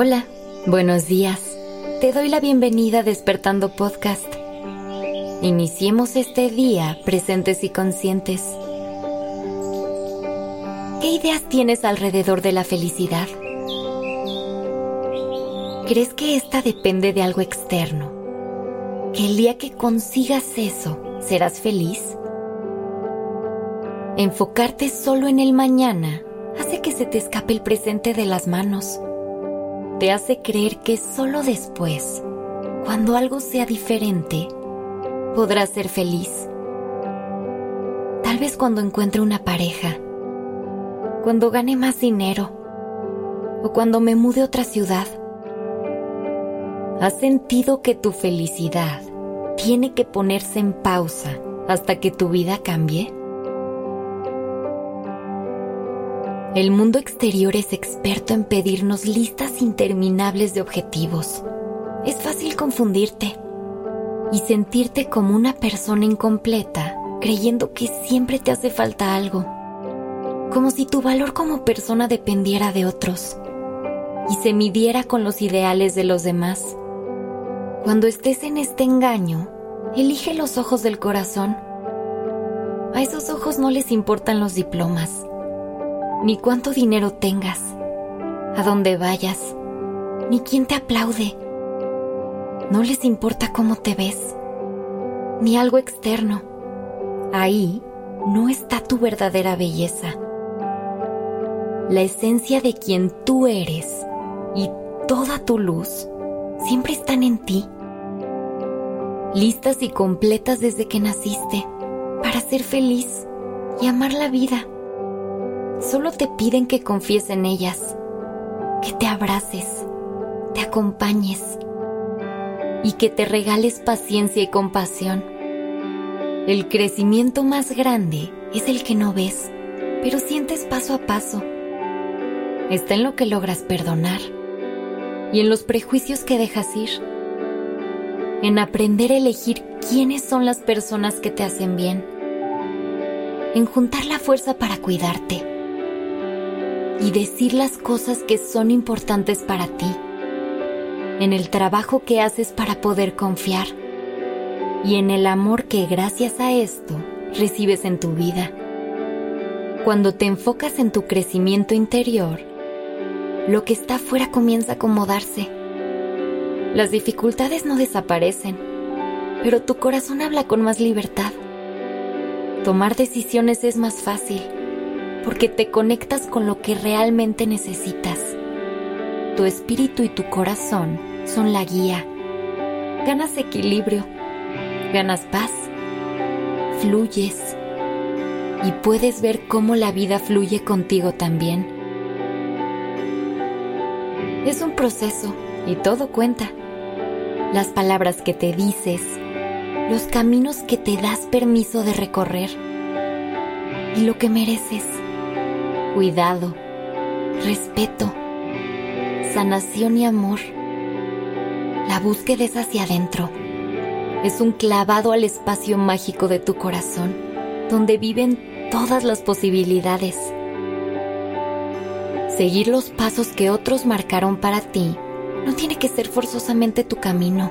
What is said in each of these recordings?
Hola, buenos días. Te doy la bienvenida a Despertando Podcast. Iniciemos este día presentes y conscientes. ¿Qué ideas tienes alrededor de la felicidad? ¿Crees que esta depende de algo externo? ¿Que el día que consigas eso serás feliz? Enfocarte solo en el mañana hace que se te escape el presente de las manos. Te hace creer que solo después, cuando algo sea diferente, podrás ser feliz. Tal vez cuando encuentre una pareja, cuando gane más dinero o cuando me mude a otra ciudad. ¿Has sentido que tu felicidad tiene que ponerse en pausa hasta que tu vida cambie? El mundo exterior es experto en pedirnos listas interminables de objetivos. Es fácil confundirte y sentirte como una persona incompleta, creyendo que siempre te hace falta algo, como si tu valor como persona dependiera de otros y se midiera con los ideales de los demás. Cuando estés en este engaño, elige los ojos del corazón. A esos ojos no les importan los diplomas ni cuánto dinero tengas, a dónde vayas, ni quién te aplaude. No les importa cómo te ves, ni algo externo. Ahí no está tu verdadera belleza. La esencia de quien tú eres y toda tu luz siempre están en ti, listas y completas desde que naciste para ser feliz y amar la vida solo te piden que confíes en ellas, que te abraces, te acompañes y que te regales paciencia y compasión. El crecimiento más grande es el que no ves, pero sientes paso a paso. Está en lo que logras perdonar y en los prejuicios que dejas ir. En aprender a elegir quiénes son las personas que te hacen bien. En juntar la fuerza para cuidarte y decir las cosas que son importantes para ti, en el trabajo que haces para poder confiar y en el amor que gracias a esto recibes en tu vida. Cuando te enfocas en tu crecimiento interior, lo que está afuera comienza a acomodarse. Las dificultades no desaparecen, pero tu corazón habla con más libertad. Tomar decisiones es más fácil porque te conectas con lo que realmente necesitas. Tu espíritu y tu corazón son la guía. Ganas equilibrio, ganas paz, fluyes y puedes ver cómo la vida fluye contigo también. Es un proceso y todo cuenta. Las palabras que te dices, los caminos que te das permiso de recorrer y lo que mereces cuidado, respeto, sanación y amor. La búsqueda es hacia adentro. Es un clavado al espacio mágico de tu corazón, donde viven todas las posibilidades. Seguir los pasos que otros marcaron para ti no tiene que ser forzosamente tu camino.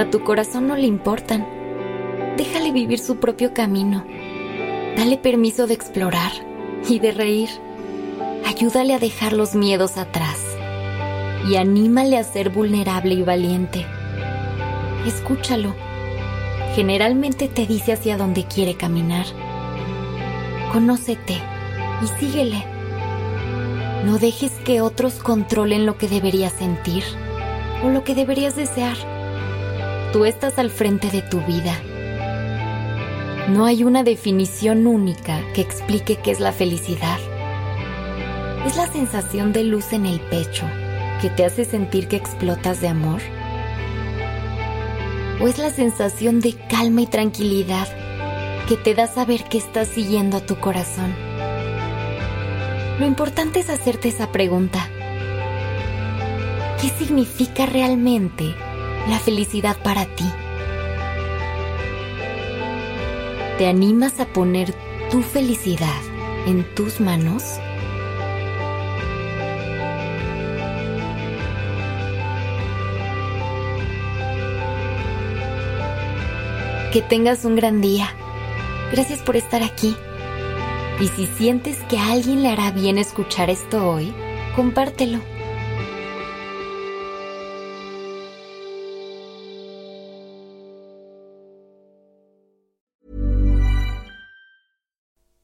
A tu corazón no le importan. Déjale vivir su propio camino. Dale permiso de explorar y de reír. Ayúdale a dejar los miedos atrás y anímale a ser vulnerable y valiente. Escúchalo. Generalmente te dice hacia dónde quiere caminar. Conócete y síguele. No dejes que otros controlen lo que deberías sentir o lo que deberías desear. Tú estás al frente de tu vida no hay una definición única que explique qué es la felicidad. ¿Es la sensación de luz en el pecho que te hace sentir que explotas de amor? ¿O es la sensación de calma y tranquilidad que te da saber que estás siguiendo a tu corazón? Lo importante es hacerte esa pregunta. ¿Qué significa realmente la felicidad para ti? ¿Te animas a poner tu felicidad en tus manos? Que tengas un gran día. Gracias por estar aquí. Y si sientes que a alguien le hará bien escuchar esto hoy, compártelo.